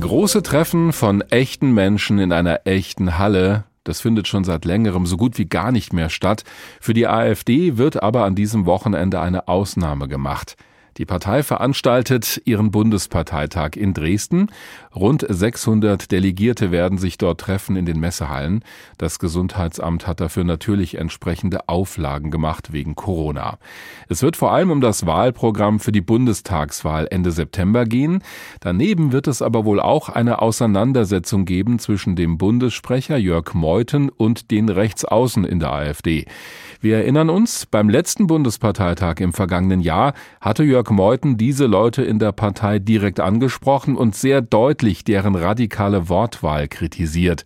Große Treffen von echten Menschen in einer echten Halle, das findet schon seit längerem so gut wie gar nicht mehr statt. Für die AfD wird aber an diesem Wochenende eine Ausnahme gemacht. Die Partei veranstaltet ihren Bundesparteitag in Dresden. Rund 600 Delegierte werden sich dort treffen in den Messehallen. Das Gesundheitsamt hat dafür natürlich entsprechende Auflagen gemacht wegen Corona. Es wird vor allem um das Wahlprogramm für die Bundestagswahl Ende September gehen. Daneben wird es aber wohl auch eine Auseinandersetzung geben zwischen dem Bundessprecher Jörg Meuthen und den Rechtsaußen in der AfD. Wir erinnern uns, beim letzten Bundesparteitag im vergangenen Jahr hatte Jörg Meuthen diese Leute in der Partei direkt angesprochen und sehr deutlich deren radikale Wortwahl kritisiert.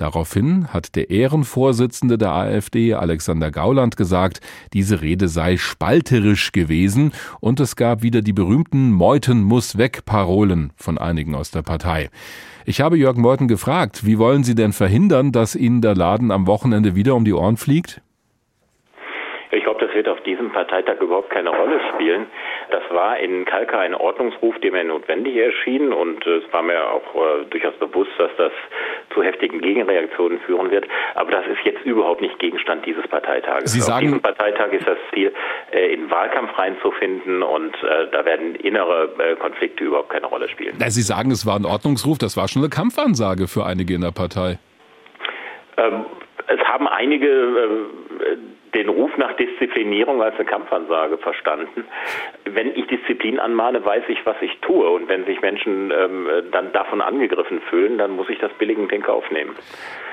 Daraufhin hat der Ehrenvorsitzende der AfD, Alexander Gauland, gesagt, diese Rede sei spalterisch gewesen und es gab wieder die berühmten Meuthen muss weg Parolen von einigen aus der Partei. Ich habe Jörg Meuthen gefragt, wie wollen Sie denn verhindern, dass Ihnen der Laden am Wochenende wieder um die Ohren fliegt? Ich glaube, das wird auf diesem Parteitag überhaupt keine Rolle spielen. Das war in Kalka ein Ordnungsruf, dem er notwendig erschien und es war mir auch äh, durchaus bewusst, dass das zu heftigen Gegenreaktionen führen wird. Aber das ist jetzt überhaupt nicht Gegenstand dieses Parteitages. Sie sagen, auf diesem Parteitag ist das Ziel, äh, in Wahlkampf reinzufinden und äh, da werden innere äh, Konflikte überhaupt keine Rolle spielen. Sie sagen, es war ein Ordnungsruf, das war schon eine Kampfansage für einige in der Partei. Ähm, es haben einige äh, den Ruf nach Disziplinierung als eine Kampfansage verstanden. Wenn ich Disziplin anmahne, weiß ich, was ich tue. Und wenn sich Menschen ähm, dann davon angegriffen fühlen, dann muss ich das billigend in Kauf nehmen.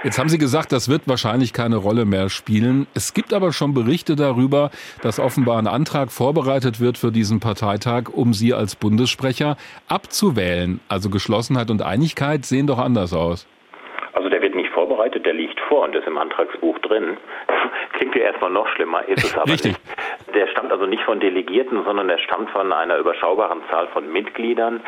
Jetzt haben Sie gesagt, das wird wahrscheinlich keine Rolle mehr spielen. Es gibt aber schon Berichte darüber, dass offenbar ein Antrag vorbereitet wird für diesen Parteitag, um Sie als Bundessprecher abzuwählen. Also Geschlossenheit und Einigkeit sehen doch anders aus. Also der wird nicht vorbereitet, der liegt vor und ist im Antragsbuch drin. Klingt ja erstmal noch schlimmer, ist es aber Richtig. nicht. Der stammt also nicht von Delegierten, sondern der stammt von einer überschaubaren Zahl von Mitgliedern.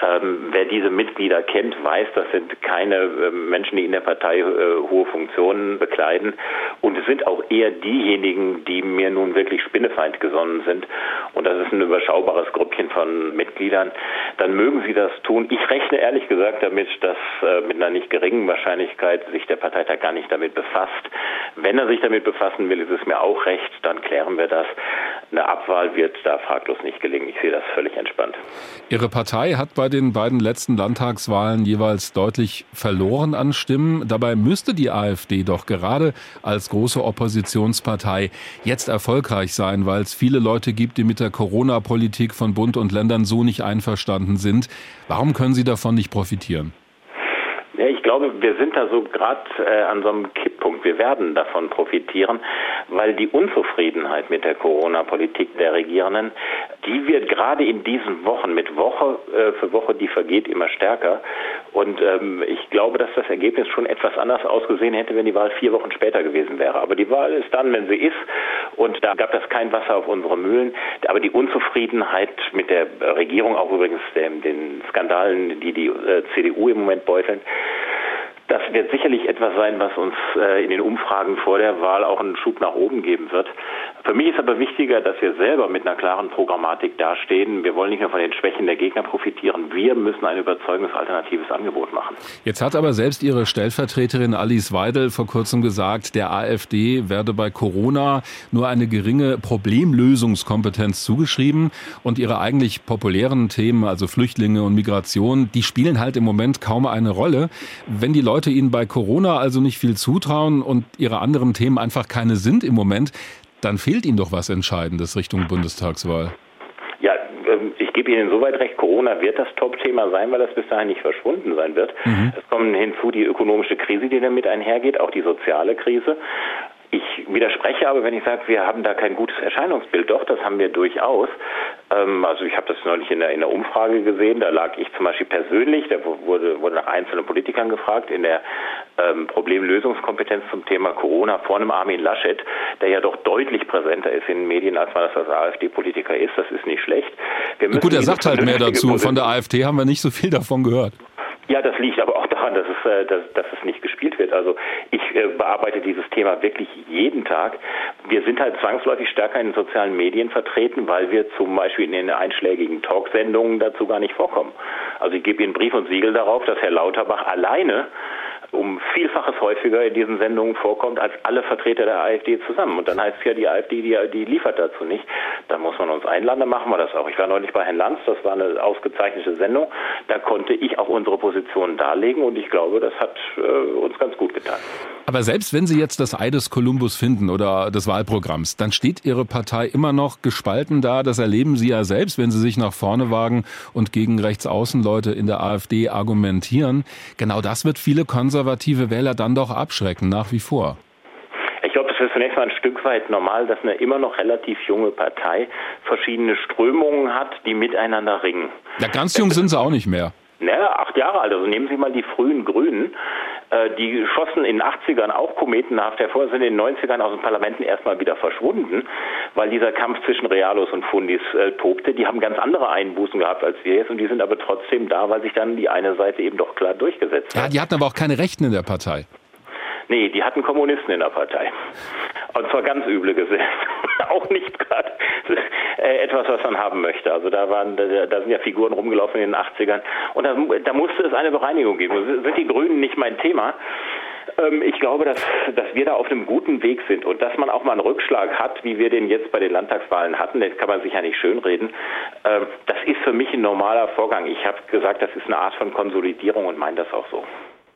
Ähm, wer diese Mitglieder kennt, weiß, das sind keine äh, Menschen, die in der Partei äh, hohe Funktionen bekleiden. Und es sind auch eher diejenigen, die mir nun wirklich spinnefeind gesonnen sind. Und das ist ein überschaubares Grüppchen von Mitgliedern. Dann mögen sie das tun. Ich rechne ehrlich gesagt damit, dass äh, mit einer nicht geringen Wahrscheinlichkeit sich der Parteitag gar nicht damit befasst. Wenn er sich damit befassen will, ist es mir auch recht, dann klären wir das. Eine Abwahl wird da fraglos nicht gelingen. Ich sehe das völlig entspannt. Ihre Partei hat bei den beiden letzten Landtagswahlen jeweils deutlich verloren an Stimmen. Dabei müsste die AfD doch gerade als große Oppositionspartei jetzt erfolgreich sein, weil es viele Leute gibt, die mit der Corona-Politik von Bund und Ländern so nicht einverstanden sind. Warum können Sie davon nicht profitieren? Ja, ich glaube, wir sind da so gerade äh, an so einem Kipppunkt. Wir werden davon profitieren, weil die Unzufriedenheit mit der Corona-Politik der Regierenden, die wird gerade in diesen Wochen mit Woche äh, für Woche, die vergeht, immer stärker. Und ähm, ich glaube, dass das Ergebnis schon etwas anders ausgesehen hätte, wenn die Wahl vier Wochen später gewesen wäre. Aber die Wahl ist dann, wenn sie ist. Und da gab es kein Wasser auf unsere Mühlen. Aber die Unzufriedenheit mit der Regierung, auch übrigens den, den Skandalen, die die äh, CDU im Moment beuteln, das wird sicherlich etwas sein, was uns äh, in den Umfragen vor der Wahl auch einen Schub nach oben geben wird. Für mich ist aber wichtiger, dass wir selber mit einer klaren Programmatik dastehen. Wir wollen nicht nur von den Schwächen der Gegner profitieren. Wir müssen ein überzeugendes alternatives Angebot machen. Jetzt hat aber selbst Ihre Stellvertreterin Alice Weidel vor kurzem gesagt, der AfD werde bei Corona nur eine geringe Problemlösungskompetenz zugeschrieben und ihre eigentlich populären Themen, also Flüchtlinge und Migration, die spielen halt im Moment kaum eine Rolle. Wenn die Leute Ihnen bei Corona also nicht viel zutrauen und Ihre anderen Themen einfach keine sind im Moment, dann fehlt Ihnen doch was Entscheidendes Richtung Bundestagswahl. Ja, ähm, ich gebe Ihnen soweit recht, Corona wird das Top-Thema sein, weil das bis dahin nicht verschwunden sein wird. Mhm. Es kommen hinzu die ökonomische Krise, die damit einhergeht, auch die soziale Krise. Ich widerspreche aber, wenn ich sage, wir haben da kein gutes Erscheinungsbild. Doch, das haben wir durchaus. Ähm, also ich habe das neulich in der, in der Umfrage gesehen. Da lag ich zum Beispiel persönlich, da wurde, wurde nach einzelnen Politikern gefragt, in der ähm, Problemlösungskompetenz zum Thema Corona vor einem Armin Laschet, der ja doch deutlich präsenter ist in den Medien, als man das als AfD-Politiker ist. Das ist nicht schlecht. Gut, er sagt halt mehr dazu. Von der AfD haben wir nicht so viel davon gehört. Ja, das liegt aber auch daran, dass es, äh, dass, dass es nicht gespielt wird. Also ich äh, bearbeite dieses Thema wirklich jeden Tag. Wir sind halt zwangsläufig stärker in den sozialen Medien vertreten, weil wir zum Beispiel in den einschlägigen Talksendungen dazu gar nicht vorkommen. Also ich gebe Ihnen Brief und Siegel darauf, dass Herr Lauterbach alleine um Vielfaches häufiger in diesen Sendungen vorkommt als alle Vertreter der AfD zusammen. Und dann heißt es ja, die AfD, die, die liefert dazu nicht. Da muss man uns einladen, dann machen wir das auch. Ich war neulich bei Herrn Lanz, das war eine ausgezeichnete Sendung. Da konnte ich auch unsere Position darlegen und ich glaube, das hat äh, uns ganz gut getan. Aber selbst wenn Sie jetzt das Ei des Kolumbus finden oder des Wahlprogramms, dann steht Ihre Partei immer noch gespalten da. Das erleben Sie ja selbst, wenn Sie sich nach vorne wagen und gegen Rechtsaußenleute in der AfD argumentieren. Genau das wird viele konservative Wähler dann doch abschrecken, nach wie vor. Ich glaube, es ist zunächst mal ein Stück weit normal, dass eine immer noch relativ junge Partei verschiedene Strömungen hat, die miteinander ringen. Ja, ganz jung sind sie auch nicht mehr. Naja, acht Jahre alt. Also nehmen Sie mal die frühen Grünen. Äh, die schossen in den 80ern auch kometenhaft hervor, sind in den 90ern aus den Parlamenten erstmal wieder verschwunden, weil dieser Kampf zwischen Realos und Fundis äh, tobte. Die haben ganz andere Einbußen gehabt als wir jetzt und die sind aber trotzdem da, weil sich dann die eine Seite eben doch klar durchgesetzt hat. Ja, die hatten aber auch keine Rechten in der Partei. Nee, die hatten Kommunisten in der Partei. Und zwar ganz üble Gesetze. auch nicht gerade etwas, was man haben möchte. Also da waren, da, sind ja Figuren rumgelaufen in den 80ern. Und da, da musste es eine Bereinigung geben. Sind die Grünen nicht mein Thema? Ähm, ich glaube, dass, dass wir da auf einem guten Weg sind und dass man auch mal einen Rückschlag hat, wie wir den jetzt bei den Landtagswahlen hatten, das kann man sich ja nicht schönreden. Ähm, das ist für mich ein normaler Vorgang. Ich habe gesagt, das ist eine Art von Konsolidierung und meine das auch so.